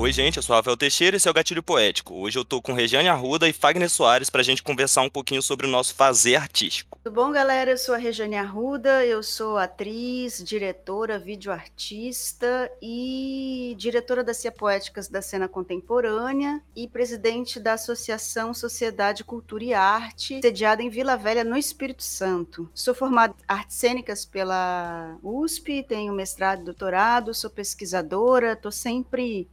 Oi, gente, eu sou Rafael Teixeira e esse é o Gatilho Poético. Hoje eu tô com Regiane Arruda e Fagner Soares pra gente conversar um pouquinho sobre o nosso fazer artístico. Tudo bom, galera? Eu sou a Regiane Arruda, eu sou atriz, diretora, videoartista e diretora da Cia Poéticas da Cena Contemporânea e presidente da Associação Sociedade Cultura e Arte, sediada em Vila Velha, no Espírito Santo. Sou formada em artes cênicas pela USP, tenho mestrado e doutorado, sou pesquisadora, estou sempre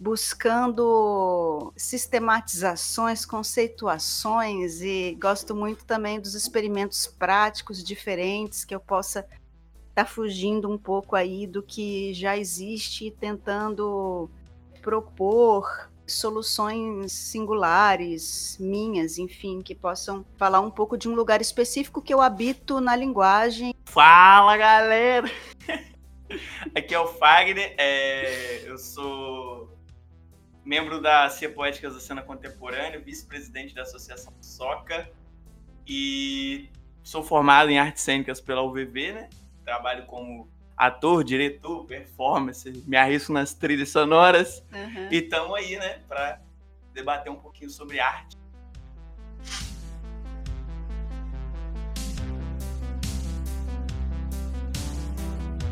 buscando sistematizações, conceituações e gosto muito também dos experimentos práticos diferentes que eu possa estar tá fugindo um pouco aí do que já existe e tentando propor soluções singulares, minhas, enfim, que possam falar um pouco de um lugar específico que eu habito na linguagem. Fala, galera! Aqui é o Fagner, é, eu sou membro da Cia Poéticas da Cena Contemporânea, vice-presidente da Associação Soca e sou formado em artes cênicas pela UVV, né? Trabalho como ator, diretor, performance, me arrisco nas trilhas sonoras uhum. e estamos aí, né, para debater um pouquinho sobre arte.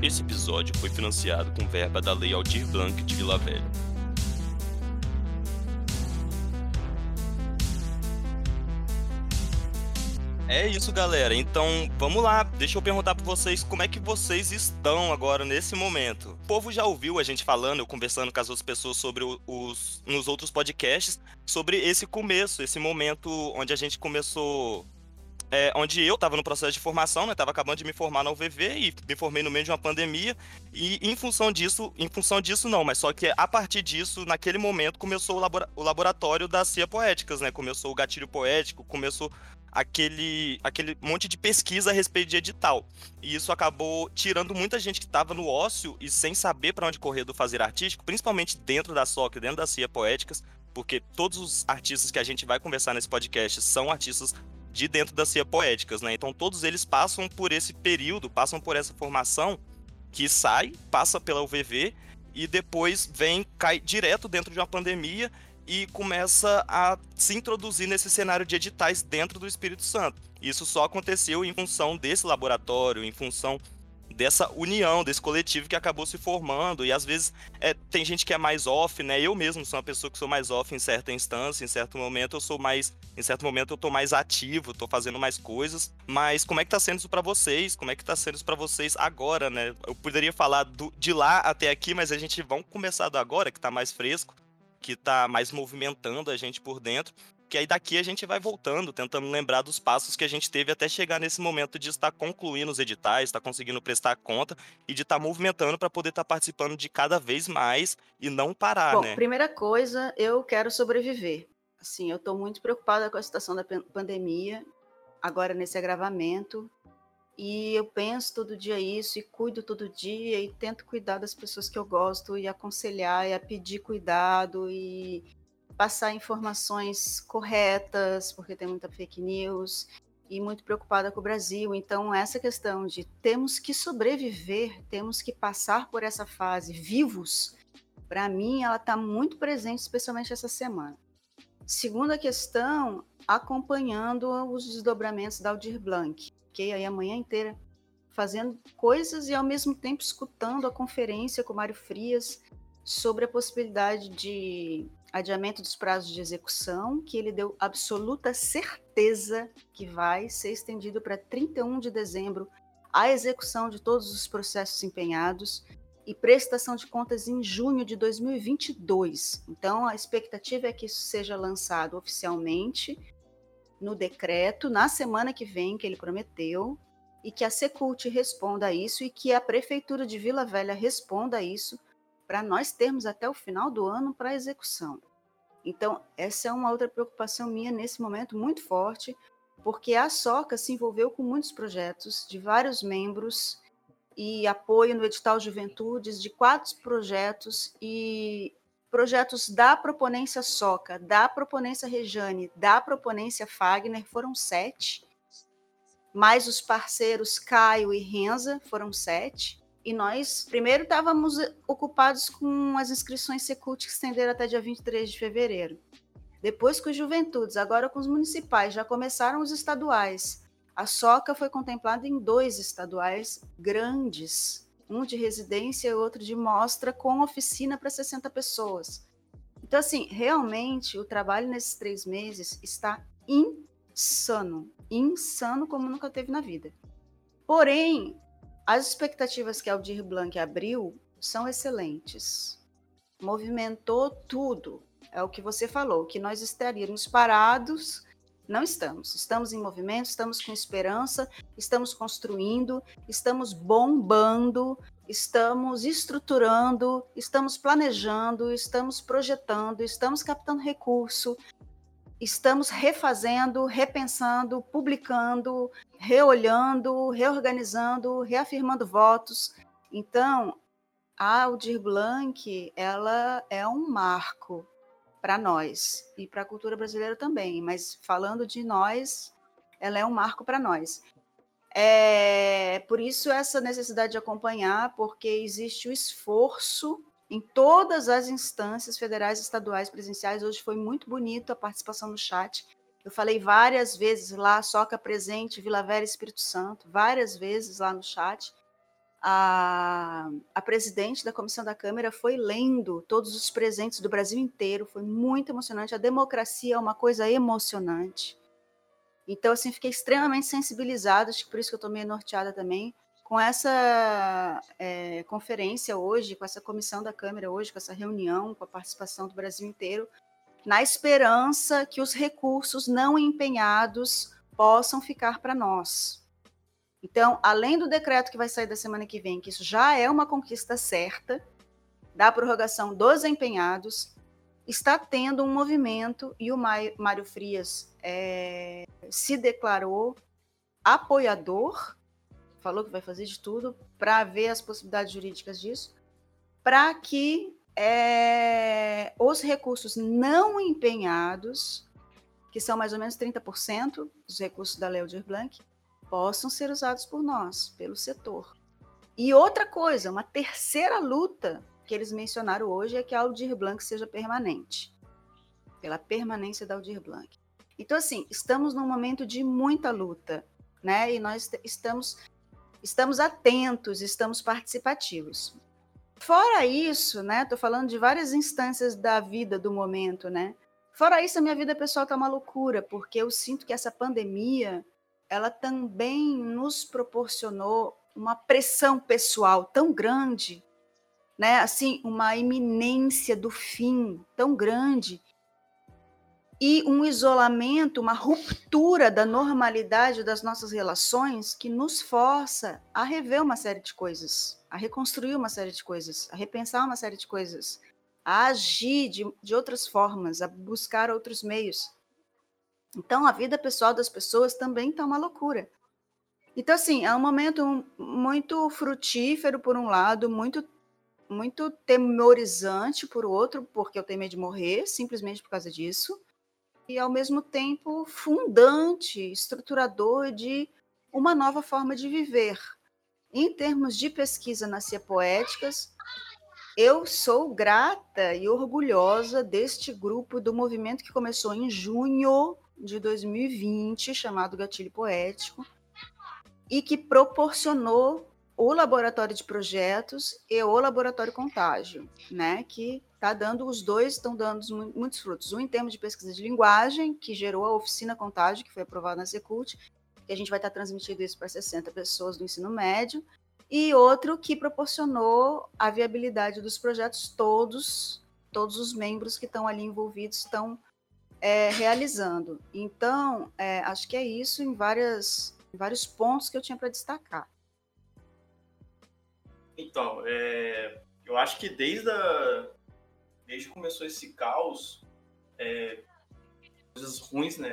Esse episódio foi financiado com verba da Lei Aldir Blanc de Vila Velha. É isso, galera. Então, vamos lá. Deixa eu perguntar para vocês como é que vocês estão agora nesse momento. O povo já ouviu a gente falando, eu conversando com as outras pessoas sobre os nos outros podcasts sobre esse começo, esse momento onde a gente começou é, onde eu estava no processo de formação, né? Tava acabando de me formar na UVV e me formei no meio de uma pandemia. E em função disso, em função disso não, mas só que a partir disso, naquele momento, começou o, labora o laboratório da CIA Poéticas, né? Começou o gatilho poético, começou aquele, aquele monte de pesquisa a respeito de edital. E isso acabou tirando muita gente que estava no ócio e sem saber para onde correr do fazer artístico, principalmente dentro da SOC, dentro da CIA Poéticas, porque todos os artistas que a gente vai conversar nesse podcast são artistas de dentro da CIA Poéticas, né? Então todos eles passam por esse período, passam por essa formação que sai, passa pela UVV e depois vem, cai direto dentro de uma pandemia e começa a se introduzir nesse cenário de editais dentro do Espírito Santo. Isso só aconteceu em função desse laboratório, em função dessa união, desse coletivo que acabou se formando. E às vezes é, tem gente que é mais off, né? Eu mesmo sou uma pessoa que sou mais off em certa instância, em certo momento eu sou mais. Em certo momento eu tô mais ativo, tô fazendo mais coisas. Mas como é que tá sendo isso para vocês? Como é que tá sendo isso para vocês agora, né? Eu poderia falar do, de lá até aqui, mas a gente vamos começar do agora, que tá mais fresco que está mais movimentando a gente por dentro. Que aí daqui a gente vai voltando, tentando lembrar dos passos que a gente teve até chegar nesse momento de estar concluindo os editais, estar conseguindo prestar conta e de estar movimentando para poder estar participando de cada vez mais e não parar, Bom, né? primeira coisa, eu quero sobreviver. Assim, eu estou muito preocupada com a situação da pandemia, agora nesse agravamento. E eu penso todo dia isso e cuido todo dia e tento cuidar das pessoas que eu gosto e aconselhar e a pedir cuidado e passar informações corretas, porque tem muita fake news e muito preocupada com o Brasil. Então, essa questão de temos que sobreviver, temos que passar por essa fase vivos, para mim, ela está muito presente, especialmente essa semana. Segunda questão, acompanhando os desdobramentos da Aldir Blanc fiquei aí a manhã inteira fazendo coisas e ao mesmo tempo escutando a conferência com Mário Frias sobre a possibilidade de adiamento dos prazos de execução, que ele deu absoluta certeza que vai ser estendido para 31 de dezembro a execução de todos os processos empenhados e prestação de contas em junho de 2022. Então, a expectativa é que isso seja lançado oficialmente no decreto na semana que vem, que ele prometeu, e que a Secult responda a isso e que a Prefeitura de Vila Velha responda a isso, para nós termos até o final do ano para execução. Então, essa é uma outra preocupação minha nesse momento muito forte, porque a SOCA se envolveu com muitos projetos de vários membros e apoio no edital Juventudes de quatro projetos e projetos da proponência Soca, da proponência Rejane, da proponência Fagner foram sete, mais os parceiros Caio e Renza foram sete, E nós, primeiro, estávamos ocupados com as inscrições Secult que estenderam até dia 23 de fevereiro. Depois com os juventudes, agora com os municipais, já começaram os estaduais. A Soca foi contemplada em dois estaduais grandes, um de residência e outro de mostra, com oficina para 60 pessoas. Então, assim, realmente o trabalho nesses três meses está insano. Insano como nunca teve na vida. Porém, as expectativas que Aldir Blanc abriu são excelentes. Movimentou tudo. É o que você falou, que nós estaríamos parados. Não estamos. Estamos em movimento, estamos com esperança, estamos construindo, estamos bombando, estamos estruturando, estamos planejando, estamos projetando, estamos captando recurso, estamos refazendo, repensando, publicando, reolhando, reorganizando, reafirmando votos. Então, a Aldir Blanc, ela é um marco para nós e para a cultura brasileira também, mas falando de nós, ela é um marco para nós. É, por isso essa necessidade de acompanhar, porque existe o esforço em todas as instâncias federais, estaduais, presenciais. Hoje foi muito bonito a participação no chat. Eu falei várias vezes lá, Soca presente, Vila Velha Espírito Santo, várias vezes lá no chat. A, a presidente da comissão da Câmara foi lendo todos os presentes do Brasil inteiro, foi muito emocionante. A democracia é uma coisa emocionante. Então, assim, fiquei extremamente sensibilizada, acho que por isso que eu estou meio norteada também, com essa é, conferência hoje, com essa comissão da Câmara hoje, com essa reunião, com a participação do Brasil inteiro, na esperança que os recursos não empenhados possam ficar para nós. Então, além do decreto que vai sair da semana que vem, que isso já é uma conquista certa, da prorrogação dos empenhados, está tendo um movimento, e o Mário Frias é, se declarou apoiador falou que vai fazer de tudo para ver as possibilidades jurídicas disso, para que é, os recursos não empenhados, que são mais ou menos 30% dos recursos da Lei Aldir Blanc, possam ser usados por nós, pelo setor. E outra coisa, uma terceira luta que eles mencionaram hoje é que a Aldir Blanc seja permanente, pela permanência da Aldir Blanc. Então, assim, estamos num momento de muita luta, né? E nós estamos estamos atentos, estamos participativos. Fora isso, né? Estou falando de várias instâncias da vida do momento, né? Fora isso, a minha vida pessoal está uma loucura, porque eu sinto que essa pandemia, ela também nos proporcionou uma pressão pessoal tão grande, né? Assim, uma iminência do fim tão grande e um isolamento, uma ruptura da normalidade das nossas relações que nos força a rever uma série de coisas, a reconstruir uma série de coisas, a repensar uma série de coisas, a agir de, de outras formas, a buscar outros meios. Então, a vida pessoal das pessoas também está uma loucura. Então, assim, é um momento muito frutífero, por um lado, muito muito temorizante por outro, porque eu tenho medo de morrer, simplesmente por causa disso e, ao mesmo tempo, fundante, estruturador de uma nova forma de viver. Em termos de pesquisa nas Cia Poéticas, eu sou grata e orgulhosa deste grupo do movimento que começou em junho de 2020, chamado Gatilho Poético, e que proporcionou o laboratório de projetos e o laboratório contágio, né, que está dando, os dois estão dando muitos frutos. Um em termos de pesquisa de linguagem, que gerou a oficina contágio, que foi aprovada na Secult, que a gente vai estar tá transmitindo isso para 60 pessoas do ensino médio, e outro que proporcionou a viabilidade dos projetos todos, todos os membros que estão ali envolvidos estão é, realizando. Então, é, acho que é isso em, várias, em vários pontos que eu tinha para destacar. Então, é, eu acho que desde a, desde que começou esse caos, é, coisas ruins, né?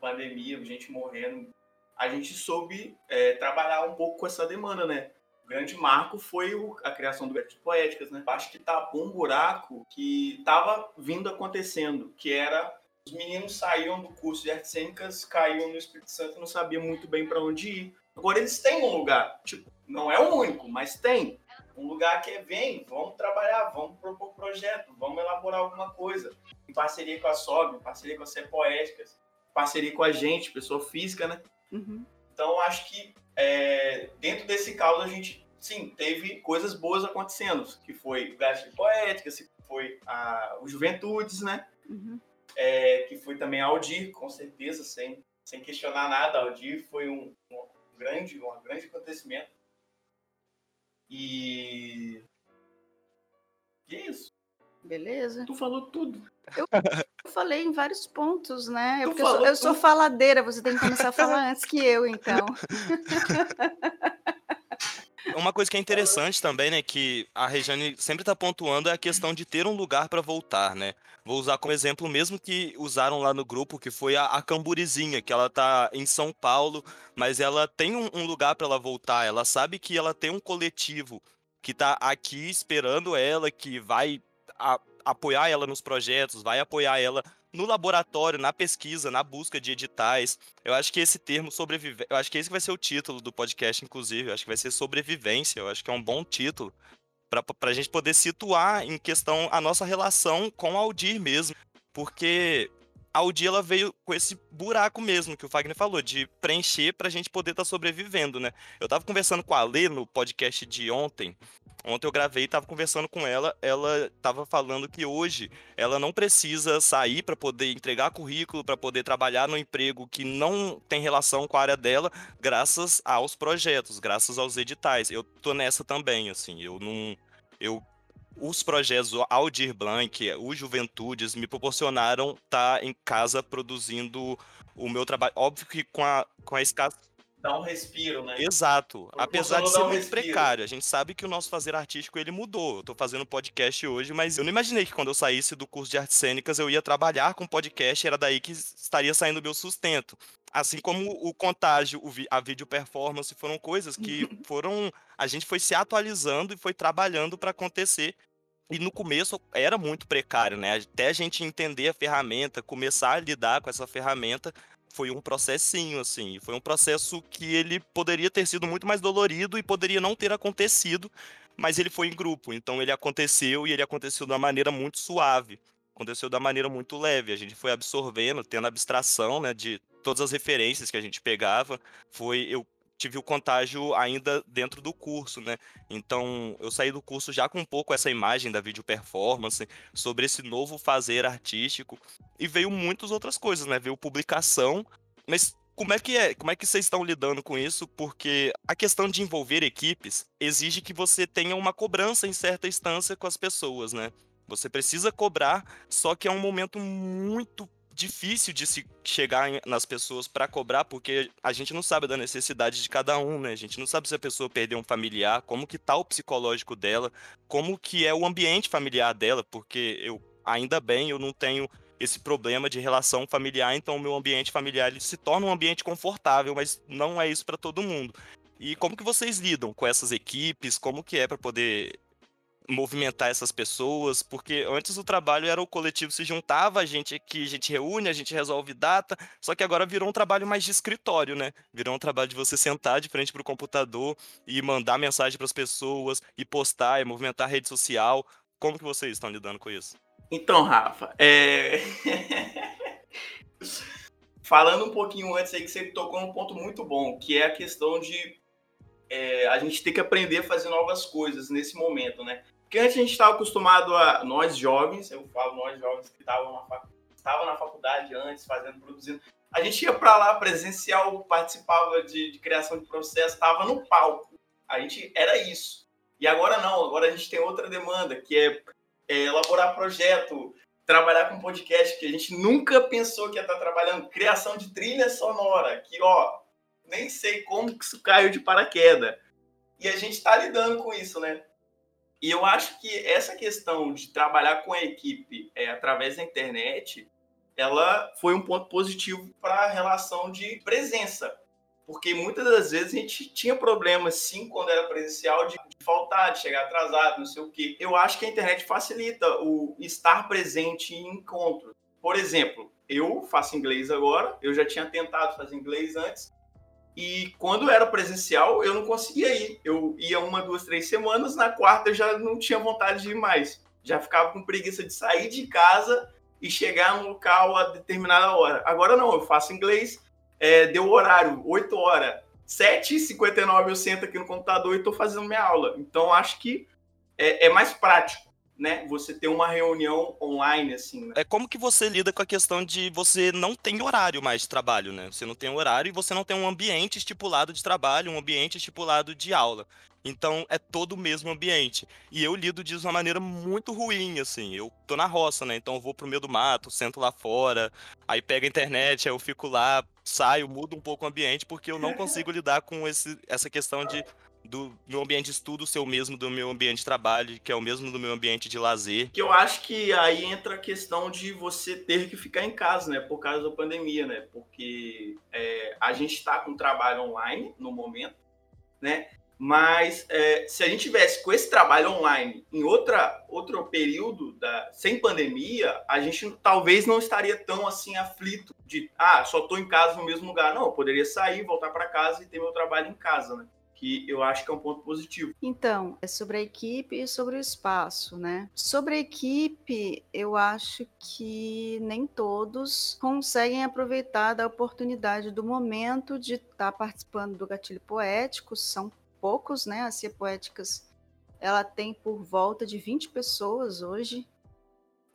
Pandemia, gente morrendo, a gente soube é, trabalhar um pouco com essa demanda, né? O grande marco foi o, a criação do Versos Poéticas, né? Acho que tapou um buraco que estava vindo acontecendo, que era os meninos saíam do curso de artes cênicas, caíam no Espírito Santo e não sabiam muito bem para onde ir. Agora eles têm um lugar. Tipo, Não é o único, mas tem. Um lugar que é, vem, vamos trabalhar, vamos propor projeto, vamos elaborar alguma coisa. Em parceria com a SOB, em parceria com a Ser Poéticas, em parceria com a gente, pessoa física, né? Uhum. Então, acho que é, dentro desse caos a gente, sim, teve coisas boas acontecendo, que foi o Gás Poéticas, que foi a, o Juventudes, né? Uhum. É, que foi também a Aldir, com certeza, sem, sem questionar nada. A Aldir foi um, um grande, um grande acontecimento. E. E é isso. Beleza. Tu falou tudo. Eu, eu falei em vários pontos, né? Eu, eu, sou, eu sou faladeira, você tem que começar a falar antes que eu, então. Uma coisa que é interessante também, né, que a Regiane sempre está pontuando é a questão de ter um lugar para voltar, né? Vou usar como exemplo mesmo que usaram lá no grupo, que foi a, a Camburizinha, que ela tá em São Paulo, mas ela tem um, um lugar para ela voltar. Ela sabe que ela tem um coletivo que está aqui esperando ela, que vai a, apoiar ela nos projetos, vai apoiar ela no laboratório, na pesquisa, na busca de editais. Eu acho que esse termo sobrevivência, eu acho que esse vai ser o título do podcast, inclusive. Eu acho que vai ser sobrevivência. Eu acho que é um bom título para a gente poder situar em questão a nossa relação com a Aldir mesmo. Porque a Aldir ela veio com esse buraco mesmo que o Fagner falou, de preencher para a gente poder estar tá sobrevivendo, né? Eu estava conversando com a Lê no podcast de ontem, Ontem eu gravei e tava conversando com ela. Ela tava falando que hoje ela não precisa sair para poder entregar currículo, para poder trabalhar no emprego que não tem relação com a área dela, graças aos projetos, graças aos editais. Eu tô nessa também, assim. Eu não. Eu os projetos, Aldir Blanc, o Juventudes, me proporcionaram estar tá em casa produzindo o meu trabalho. Óbvio que com a, com a escassa dá um respiro, né? Exato. Apesar de ser um muito respiro. precário, a gente sabe que o nosso fazer artístico ele mudou. Eu tô fazendo podcast hoje, mas eu não imaginei que quando eu saísse do curso de artes cênicas eu ia trabalhar com podcast, era daí que estaria saindo o meu sustento. Assim como o contágio, a vídeo performance foram coisas que foram a gente foi se atualizando e foi trabalhando para acontecer e no começo era muito precário, né? Até a gente entender a ferramenta, começar a lidar com essa ferramenta, foi um processinho, assim. Foi um processo que ele poderia ter sido muito mais dolorido e poderia não ter acontecido, mas ele foi em grupo. Então ele aconteceu e ele aconteceu de uma maneira muito suave. Aconteceu da maneira muito leve. A gente foi absorvendo, tendo abstração, né, de todas as referências que a gente pegava. Foi eu tive o contágio ainda dentro do curso, né? Então, eu saí do curso já com um pouco essa imagem da video performance, sobre esse novo fazer artístico, e veio muitas outras coisas, né? Veio publicação, mas como é que é? Como é que vocês estão lidando com isso? Porque a questão de envolver equipes exige que você tenha uma cobrança em certa instância com as pessoas, né? Você precisa cobrar, só que é um momento muito difícil de se chegar nas pessoas para cobrar, porque a gente não sabe da necessidade de cada um, né? A gente não sabe se a pessoa perdeu um familiar, como que tá o psicológico dela, como que é o ambiente familiar dela, porque eu ainda bem eu não tenho esse problema de relação familiar, então o meu ambiente familiar ele se torna um ambiente confortável, mas não é isso para todo mundo. E como que vocês lidam com essas equipes? Como que é para poder movimentar essas pessoas, porque antes o trabalho era o coletivo se juntava, a gente aqui, a gente reúne, a gente resolve data, só que agora virou um trabalho mais de escritório, né? Virou um trabalho de você sentar de frente para o computador e mandar mensagem para as pessoas, e postar, e movimentar a rede social. Como que vocês estão lidando com isso? Então, Rafa, é... falando um pouquinho antes aí que você tocou num ponto muito bom, que é a questão de é, a gente ter que aprender a fazer novas coisas nesse momento, né? Porque antes a gente estava acostumado a, nós jovens, eu falo nós jovens que estavam na, fac, na faculdade antes, fazendo, produzindo, a gente ia para lá presencial, participava de, de criação de processo, estava no palco. A gente era isso. E agora não, agora a gente tem outra demanda, que é, é elaborar projeto, trabalhar com podcast, que a gente nunca pensou que ia estar trabalhando, criação de trilha sonora, que ó, nem sei como que isso caiu de paraquedas. E a gente está lidando com isso, né? E eu acho que essa questão de trabalhar com a equipe é, através da internet, ela foi um ponto positivo para a relação de presença. Porque muitas das vezes a gente tinha problemas, sim, quando era presencial, de, faltar, de chegar atrasado, não sei o quê. Eu acho que a internet facilita o estar presente em encontros. Por exemplo, eu faço inglês agora, eu já tinha tentado fazer inglês antes, E quando era presencial, eu não conseguia ir. Eu ia uma, duas, três semanas, na quarta eu já não tinha vontade de ir mais. Já ficava com preguiça de sair de casa e chegar no local a determinada hora. Agora não, eu faço inglês, é, deu horário, 8 horas, 7h59 eu sento aqui no computador e estou fazendo minha aula. Então acho que é, é mais prático né, você ter uma reunião online, assim. Né? É como que você lida com a questão de você não tem horário mais de trabalho, né? Você não tem horário e você não tem um ambiente estipulado de trabalho, um ambiente estipulado de aula. Então é todo o mesmo ambiente. E eu lido disso de uma maneira muito ruim, assim. Eu tô na roça, né? Então eu vou pro meio do mato, sento lá fora, aí pego a internet, aí eu fico lá, saio, mudo um pouco o ambiente, porque eu não consigo lidar com esse, essa questão de do meu ambiente de estudo ser o mesmo do meu ambiente de trabalho, que é o mesmo do meu ambiente de lazer. Que eu acho que aí entra a questão de você ter que ficar em casa, né? Por causa da pandemia, né? Porque é, a gente está com trabalho online no momento, né? Mas é, se a gente tivesse com esse trabalho online em outra, outro período da, sem pandemia, a gente talvez não estaria tão assim aflito de ah, só estou em casa no mesmo lugar. Não, eu poderia sair, voltar para casa e ter meu trabalho em casa, né? que eu acho que é um ponto positivo. Então, é sobre a equipe e sobre o espaço, né? Sobre a equipe, eu acho que nem todos conseguem aproveitar da oportunidade do momento de estar tá participando do Gatilho Poético, são poucos, né? A Cia Poéticas, ela tem por volta de 20 pessoas hoje,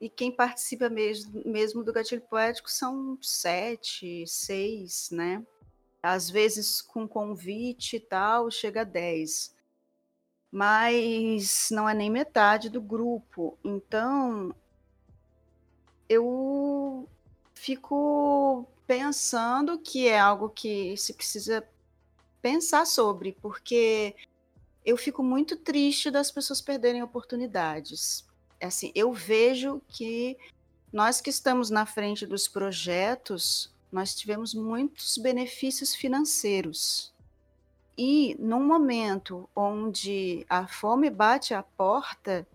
e quem participa mesmo, mesmo do Gatilho Poético são sete, seis, né? às vezes com convite e tal, chega a 10. Mas não é nem metade do grupo. Então, eu fico pensando que é algo que se precisa pensar sobre, porque eu fico muito triste das pessoas perderem oportunidades. É assim, eu vejo que nós que estamos na frente dos projetos, nós tivemos muitos benefícios financeiros. E num momento onde a fome bate à porta,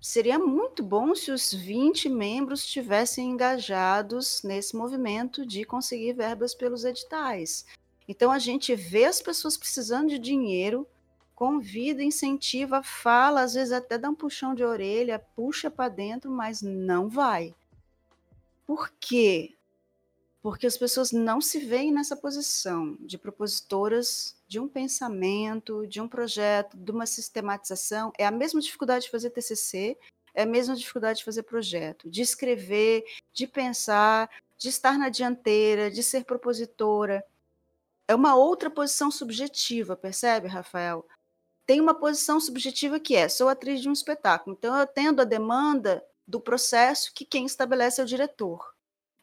seria muito bom se os 20 membros estivessem engajados nesse movimento de conseguir verbas pelos editais. Então a gente vê as pessoas precisando de dinheiro, convida, incentiva, fala, às vezes até dá um puxão de orelha, puxa para dentro, mas não vai. Por quê? porque as pessoas não se veem nessa posição de propositoras de um pensamento, de um projeto, de uma sistematização. É a mesma dificuldade de fazer TCC, é a mesma dificuldade de fazer projeto, de escrever, de pensar, de estar na dianteira, de ser propositora. É uma outra posição subjetiva, percebe, Rafael? Tem uma posição subjetiva que é: sou atriz de um espetáculo, então eu tendo a demanda do processo que quem estabelece é o diretor.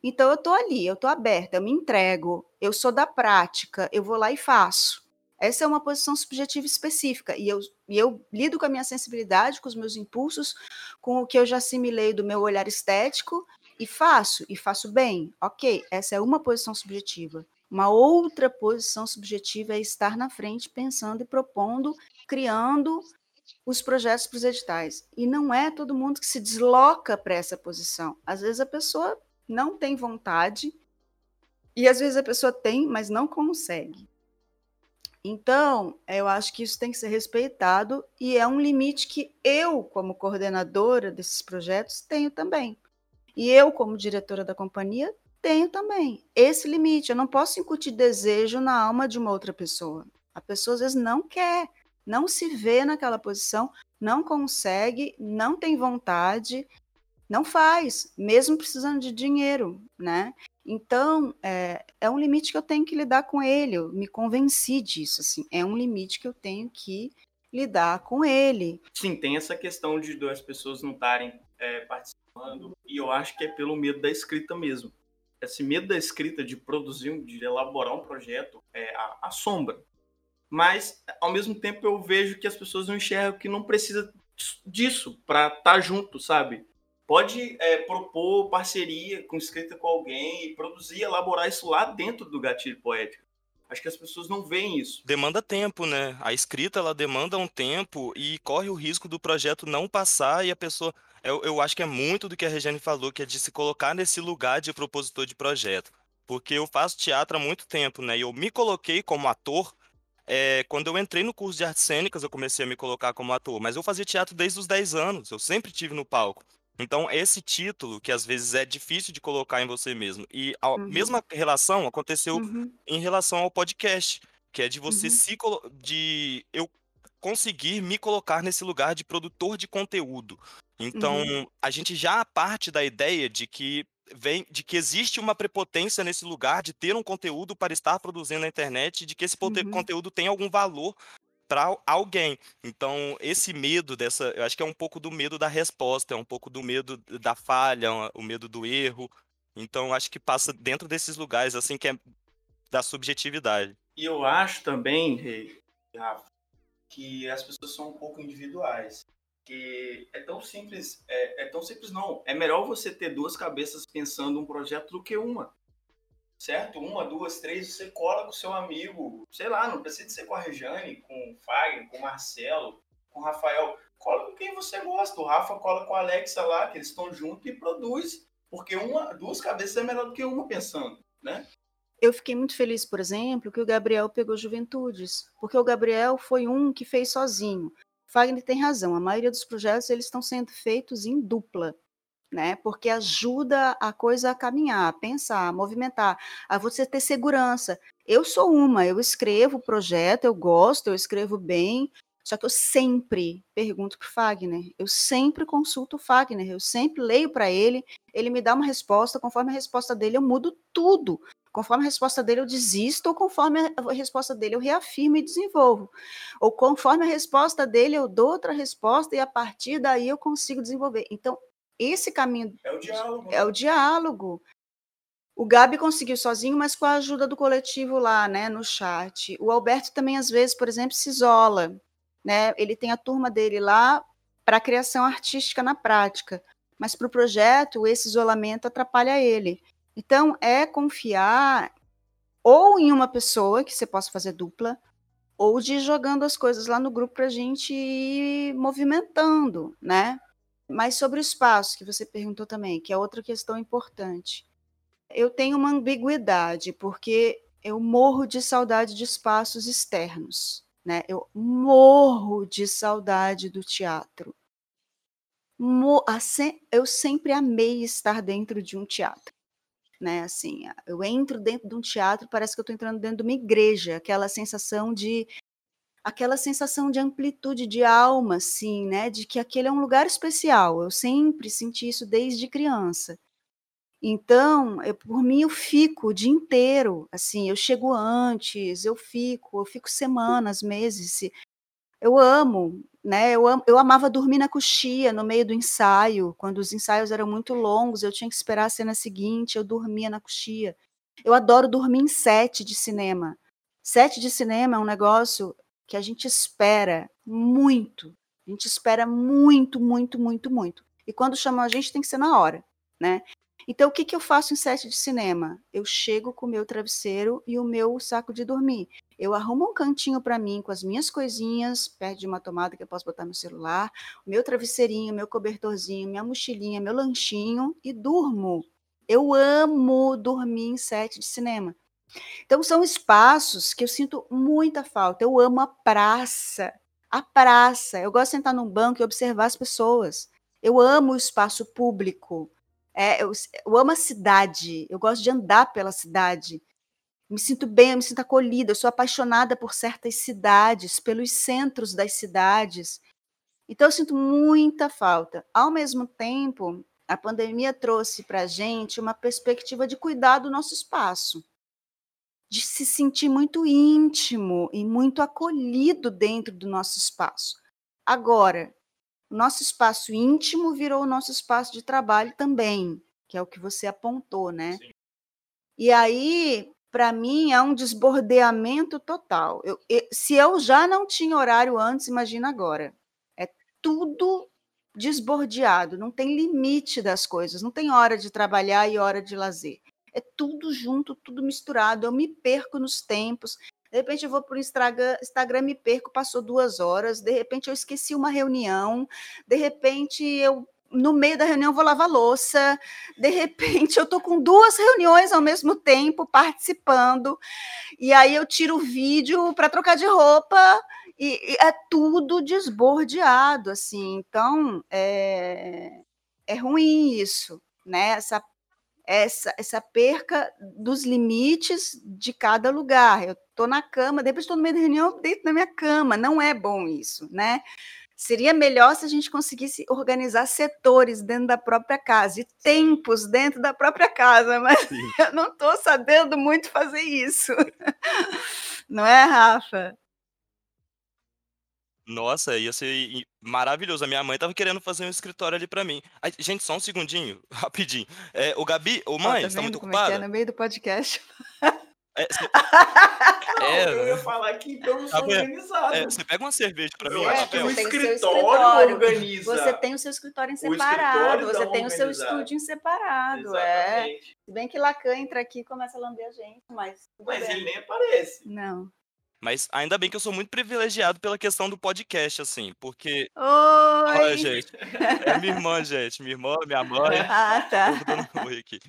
Então eu estou ali, eu estou aberta, eu me entrego, eu sou da prática, eu vou lá e faço. Essa é uma posição subjetiva específica e eu, e eu lido com a minha sensibilidade, com os meus impulsos, com o que eu já assimilei do meu olhar estético e faço, e faço bem. Ok, essa é uma posição subjetiva. Uma outra posição subjetiva é estar na frente pensando e propondo, criando os projetos para os editais. E não é todo mundo que se desloca para essa posição. Às vezes a pessoa não tem vontade, e às vezes a pessoa tem, mas não consegue. Então, eu acho que isso tem que ser respeitado e é um limite que eu, como coordenadora desses projetos, tenho também. E eu, como diretora da companhia, tenho também esse limite. Eu não posso incutir desejo na alma de uma outra pessoa. A pessoa às vezes não quer, não se vê naquela posição, não consegue, não tem vontade, não faz, mesmo precisando de dinheiro, né? Então, é, é um limite que eu tenho que lidar com ele, eu me convenci disso, assim, é um limite que eu tenho que lidar com ele. Sim, tem essa questão de duas pessoas não estarem é, participando, e eu acho que é pelo medo da escrita mesmo. Esse medo da escrita, de produzir, de elaborar um projeto, é, assombra. Mas, ao mesmo tempo, eu vejo que as pessoas não enxergam que não precisa disso para estar tá junto, sabe? pode é, propor parceria com escrita com alguém e produzir, elaborar isso lá dentro do gatilho poético. Acho que as pessoas não veem isso. Demanda tempo, né? A escrita ela demanda um tempo e corre o risco do projeto não passar e a pessoa. Eu, eu acho que é muito do que a Regiane falou, que é de se colocar nesse lugar de propositor de projeto. porque eu faço teatro há muito tempo, né? E eu me coloquei como ator é, quando eu entrei no curso de artes cênicas, eu comecei a me colocar como ator, mas eu fazia teatro desde os 10 anos, eu sempre tive no palco. Então, esse título, que às vezes é difícil de colocar em você mesmo, e a uhum. mesma relação aconteceu uhum. em relação ao podcast, que é de você uhum. se de eu conseguir me colocar nesse lugar de produtor de conteúdo. Então, uhum. a gente já parte da ideia de que vem de que existe uma prepotência nesse lugar de ter um conteúdo para estar produzindo na internet, de que esse uhum. conteúdo tem algum valor para alguém. Então, esse medo dessa, eu acho que é um pouco do medo da resposta, é um pouco do medo da falha, o medo do erro. Então, acho que passa dentro desses lugares assim que é da subjetividade. E eu acho também, Rafa, que as pessoas são um pouco individuais que é tão simples, é, é, tão simples não. É melhor você ter duas cabeças pensando um projeto do que uma. Certo? Uma, duas, três, você cola com seu amigo, sei lá, não precisa ser com a Rejane, com o Fagner, com o Marcelo, com o Rafael. Cola com quem você gosta. O Rafa cola com a Alexa lá, que eles estão juntos e produz. Porque uma, duas cabeças é melhor do que uma pensando, né? Eu fiquei muito feliz, por exemplo, que o Gabriel pegou Juventudes, porque o Gabriel foi um que fez sozinho. Fagner tem razão, a maioria dos projetos eles estão sendo feitos em dupla, né? Porque ajuda a coisa a caminhar, a pensar, a movimentar, a você ter segurança. Eu sou uma, eu escrevo o projeto, eu gosto, eu escrevo bem, só que eu sempre pergunto para o Fagner, eu sempre consulto o Fagner, eu sempre leio para ele, ele me dá uma resposta, conforme a resposta dele eu mudo tudo. Conforme a resposta dele, eu desisto, ou conforme a resposta dele, eu reafirmo e desenvolvo. Ou conforme a resposta dele, eu dou outra resposta e a partir daí eu consigo desenvolver. Então, esse caminho. É o diálogo. É o diálogo. O Gabi conseguiu sozinho, mas com a ajuda do coletivo lá, né, no chat. O Alberto também, às vezes, por exemplo, se isola. Né? Ele tem a turma dele lá para a criação artística na prática. Mas para o projeto, esse isolamento atrapalha ele. Então, é confiar ou em uma pessoa que você possa fazer dupla, ou de ir jogando as coisas lá no grupo para a gente ir movimentando, né? Mas sobre o espaço, que você perguntou também, que é outra questão importante. Eu tenho uma ambiguidade, porque eu morro de saudade de espaços externos, né? Eu morro de saudade do teatro. Eu sempre amei estar dentro de um teatro né? Assim, eu entro dentro de um teatro, parece que eu estou entrando dentro de uma igreja, aquela sensação de aquela sensação de amplitude de alma, assim, né? De que aquele é um lugar especial. Eu sempre senti isso desde criança. Então, eu, por mim, eu fico o dia inteiro, assim, eu chego antes, eu fico, eu fico semanas, meses. Eu amo né? Eu, eu amava dormir na coxia no meio do ensaio, quando os ensaios eram muito longos, eu tinha que esperar a cena seguinte, eu dormia na coxia. Eu adoro dormir em set de cinema. Set de cinema é um negócio que a gente espera muito. A gente espera muito, muito, muito, muito. E quando chamam a gente tem que ser na hora, né? Então, o que, que eu faço em set de cinema? Eu chego com o meu travesseiro e o meu saco de dormir. Eu arrumo um cantinho para mim com as minhas coisinhas, perto de uma tomada que eu posso botar meu celular, meu travesseirinho, meu cobertorzinho, minha mochilinha, meu lanchinho e durmo. Eu amo dormir em set de cinema. Então, são espaços que eu sinto muita falta. Eu amo a praça. A praça. Eu gosto de sentar num banco e observar as pessoas. Eu amo o espaço público. É, eu, eu amo a cidade, eu gosto de andar pela cidade. Me sinto bem, eu me sinto acolhida. Eu sou apaixonada por certas cidades, pelos centros das cidades. Então, eu sinto muita falta. Ao mesmo tempo, a pandemia trouxe para a gente uma perspectiva de cuidar do nosso espaço, de se sentir muito íntimo e muito acolhido dentro do nosso espaço. Agora, o nosso espaço íntimo virou o nosso espaço de trabalho também, que é o que você apontou, né? Sim. E aí, para mim, é um desbordeamento total. Eu, eu, se eu já não tinha horário antes, imagina agora. É tudo desbordeado, não tem limite das coisas, não tem hora de trabalhar e hora de lazer. É tudo junto, tudo misturado. Eu me perco nos tempos. De repente eu vou para o Instagram, Instagram me perco, passou duas horas. De repente eu esqueci uma reunião. De repente eu no meio da reunião vou lavar louça, de repente eu tô com duas reuniões ao mesmo tempo participando, e aí eu tiro o vídeo para trocar de roupa e, e, é tudo desbordeado, assim. Então é, é ruim isso, né? Essa, essa, essa perca dos limites de cada lugar. Eu estou na cama, depois estou no meio da reunião, dentro da minha cama. Não é bom isso, né? Seria melhor se a gente conseguisse organizar setores dentro da própria casa e tempos dentro da própria casa, mas Sim. eu não estou sabendo muito fazer isso. Não é, Rafa? Nossa, ia ser maravilhoso. A minha mãe tava querendo fazer um escritório ali pra mim. Ai, gente, só um segundinho, rapidinho. É, o Gabi, ô mãe, tá você tá muito é é no meio do podcast? É, cê... Não, É, eu ia falar aqui, então eu Tá sou organizado. é, você pega uma cerveja pra mim, Eu acho que Rafael. o Você tem o seu escritório escritório. organiza. Você tem o seu escritório em separado, você tem o seu estúdio em separado. É. Se bem que Lacan entra aqui e começa a lamber a gente, mas. Mas bem. ele nem aparece. Não. Mas ainda bem que eu sou muito privilegiado pela questão do podcast, assim, porque. Oi! Olha, gente, é minha irmã, gente. Minha irmã, minha mãe. Ah, tá. Eu vou dando um aqui.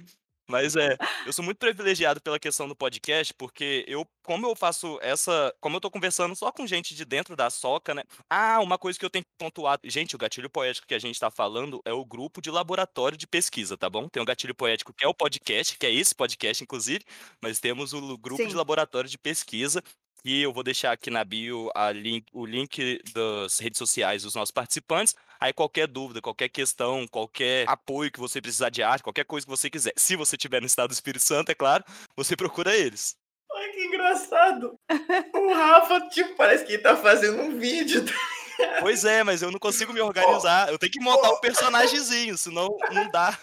Mas é, eu sou muito privilegiado pela questão do podcast, porque eu, como eu faço essa, como eu tô conversando só com gente de dentro da soca, né? Ah, uma coisa que eu tenho que pontuar, gente, o gatilho poético que a gente tá falando é o grupo de laboratório de pesquisa, tá bom? Tem o gatilho poético que é o podcast, que é esse podcast inclusive, mas temos o grupo de Sim. laboratório de pesquisa e eu vou deixar aqui na bio link- o link das redes sociais dos nossos participantes. Aí qualquer dúvida, qualquer questão, qualquer apoio que você precisar de arte, qualquer coisa que você quiser, se você estiver no estado do Espírito Santo, é claro, você procura eles. Olha que engraçado. O Rafa, tipo, parece que ele tá fazendo um vídeo. Pois é, mas eu não consigo me organizar. Eu tenho que montar um personagemzinho, senão não dá.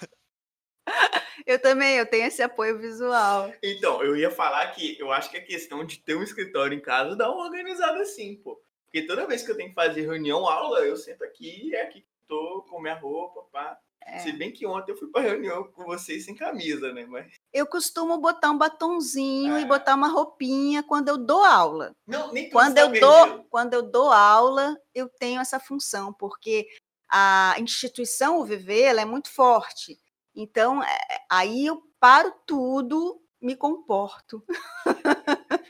Eu também, eu tenho esse apoio visual. Então, eu ia falar que eu acho que a questão de ter um escritório em casa dá uma organizada assim, pô. Porque toda vez que eu tenho que fazer reunião, aula, eu sento aqui e é aqui que tô com minha roupa, pá. É. Se bem que ontem eu fui pra reunião com vocês sem camisa, né? Mas. Eu costumo botar um batonzinho e Ah. botar uma roupinha quando eu dou aula. Não, nem Quando eu dou, perdido. quando eu dou aula, eu tenho essa função, porque a instituição o Viver, ela é muito forte. Então, é, aí eu paro tudo, me comporto.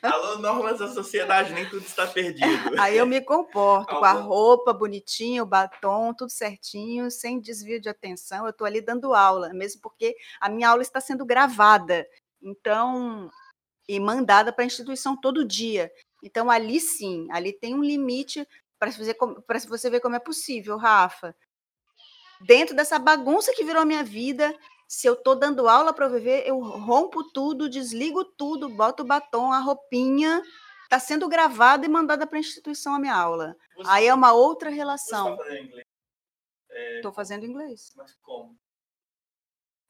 Alô, normas da sociedade, nem tudo está perdido. Aí eu me comporto com a roupa bonitinha, o batom, tudo certinho, sem desvio de atenção. Eu estou ali dando aula, mesmo porque a minha aula está sendo gravada. Então, e mandada para a instituição todo dia. Então, ali sim, ali tem um limite para você ver como é possível, Rafa. Dentro dessa bagunça que virou a minha vida, se eu estou dando aula para eu viver, eu rompo tudo, desligo tudo, boto o batom, a roupinha, está sendo gravada e mandada para a instituição a minha aula. Você, Aí é uma outra você relação. tá fazendo inglês, Estou fazendo inglês. mas como?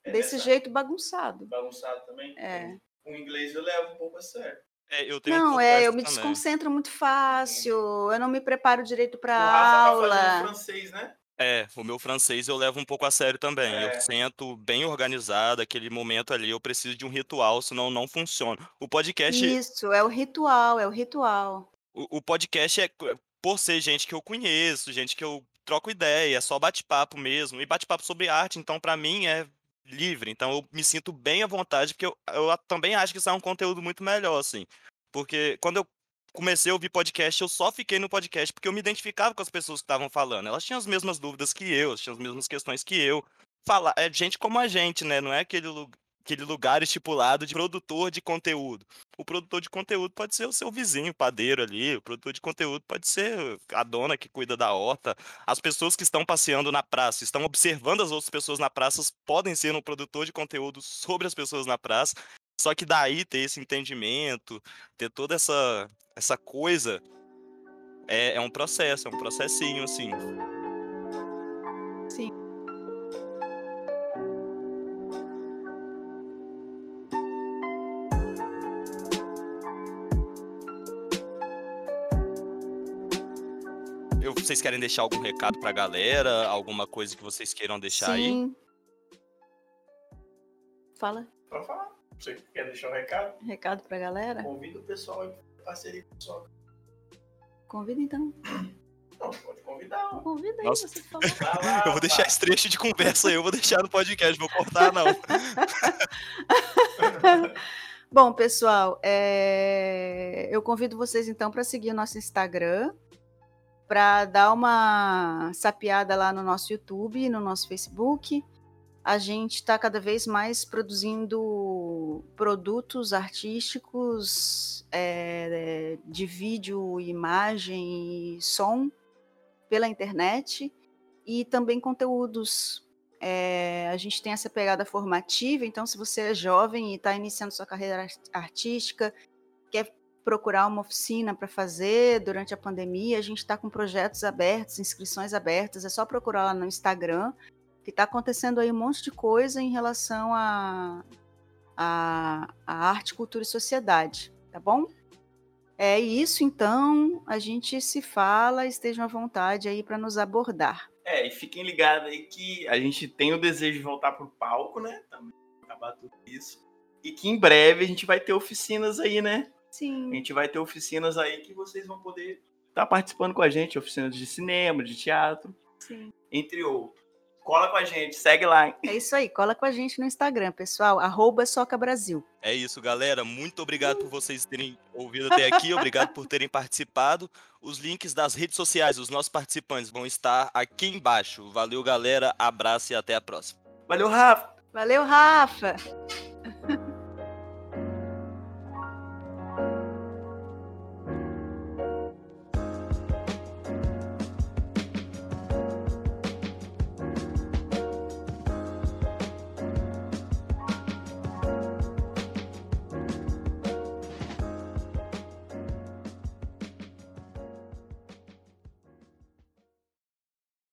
É Desse nessa- jeito bagunçado. Bagunçado também? É. O inglês eu levo um pouco a sério. É, eu tenho Não, é, eu me também. desconcentro muito fácil, eu não me preparo direito para o Rafa tá aula. fazendo francês, né? É, o meu francês eu levo um pouco a sério também. É. Eu sento bem organizado, aquele momento ali, eu preciso de um ritual, senão não funciona. O podcast, Isso, é o ritual, é o ritual. o, o podcast é co- por ser gente que eu conheço, gente que eu troco ideia, é só bate-papo mesmo. E bate-papo sobre arte, então pra mim é livre. Então eu me sinto bem à vontade, porque eu, eu a- também acho que isso é um conteúdo muito melhor, assim. Porque quando eu comecei a ouvir podcast, eu só fiquei no podcast porque eu me identificava com as pessoas que estavam falando. Elas tinham as mesmas dúvidas que eu, tinham as mesmas questões que eu. Fala, é gente como a gente, né? Não é aquele, aquele lugar estipulado de produtor de conteúdo. O produtor de conteúdo pode ser o seu vizinho, padeiro ali. O produtor de conteúdo pode ser a dona que cuida da horta. As pessoas que estão passeando na praça, estão observando as outras pessoas na praça, podem ser um produtor de conteúdo sobre as pessoas na praça. Só que daí ter esse entendimento, ter toda essa, essa coisa, é, é um processo, é um processinho, assim. Sim. Eu, vocês querem deixar algum recado pra galera? Alguma coisa que vocês queiram deixar aí? Sim. Fala, Pode falar. Você quer deixar um recado? recado pra galera? Convida o pessoal aí pra parceria com o pessoal. Convida então. Não, pode convidar. Convida aí, Nossa. você falou. Eu vou deixar esse trecho de conversa aí, eu vou deixar no podcast, vou cortar não. Bom, pessoal, é, eu convido vocês então para seguir o nosso Instagram, para dar uma sapeada lá no nosso YouTube, no nosso Facebook. A gente está cada vez mais produzindo produtos artísticos é, de vídeo, imagem e som pela internet e também conteúdos. É, a gente tem essa pegada formativa, então se você é jovem e está iniciando sua carreira art- artística, quer procurar uma oficina para fazer durante a pandemia, a gente está com projetos abertos, inscrições abertas, é só procurar lá no Instagram, que está acontecendo aí um monte de coisa em relação a, a, a arte, cultura e sociedade, tá bom? É isso, então, a gente se fala, estejam à vontade aí para nos abordar. É, e fiquem ligados aí que a gente tem o desejo de voltar pro palco, né? Também acabar tudo isso. E que em breve a gente vai ter oficinas aí, né? A Sim, gente vai ter oficinas aí que vocês vão poder estar participando com a gente, oficinas de cinema, de teatro, sim. entre outros. Cola com a gente, segue lá. hein? É isso aí, cola com a gente no Instagram, pessoal, arroba Soca Brasil. É isso, galera. Muito obrigado por vocês terem ouvido até aqui. Obrigado por terem participado. Os links das redes sociais dos nossos participantes vão estar aqui embaixo. Valeu, galera. Abraço e até a próxima. Valeu, Rafa! Valeu, Rafa!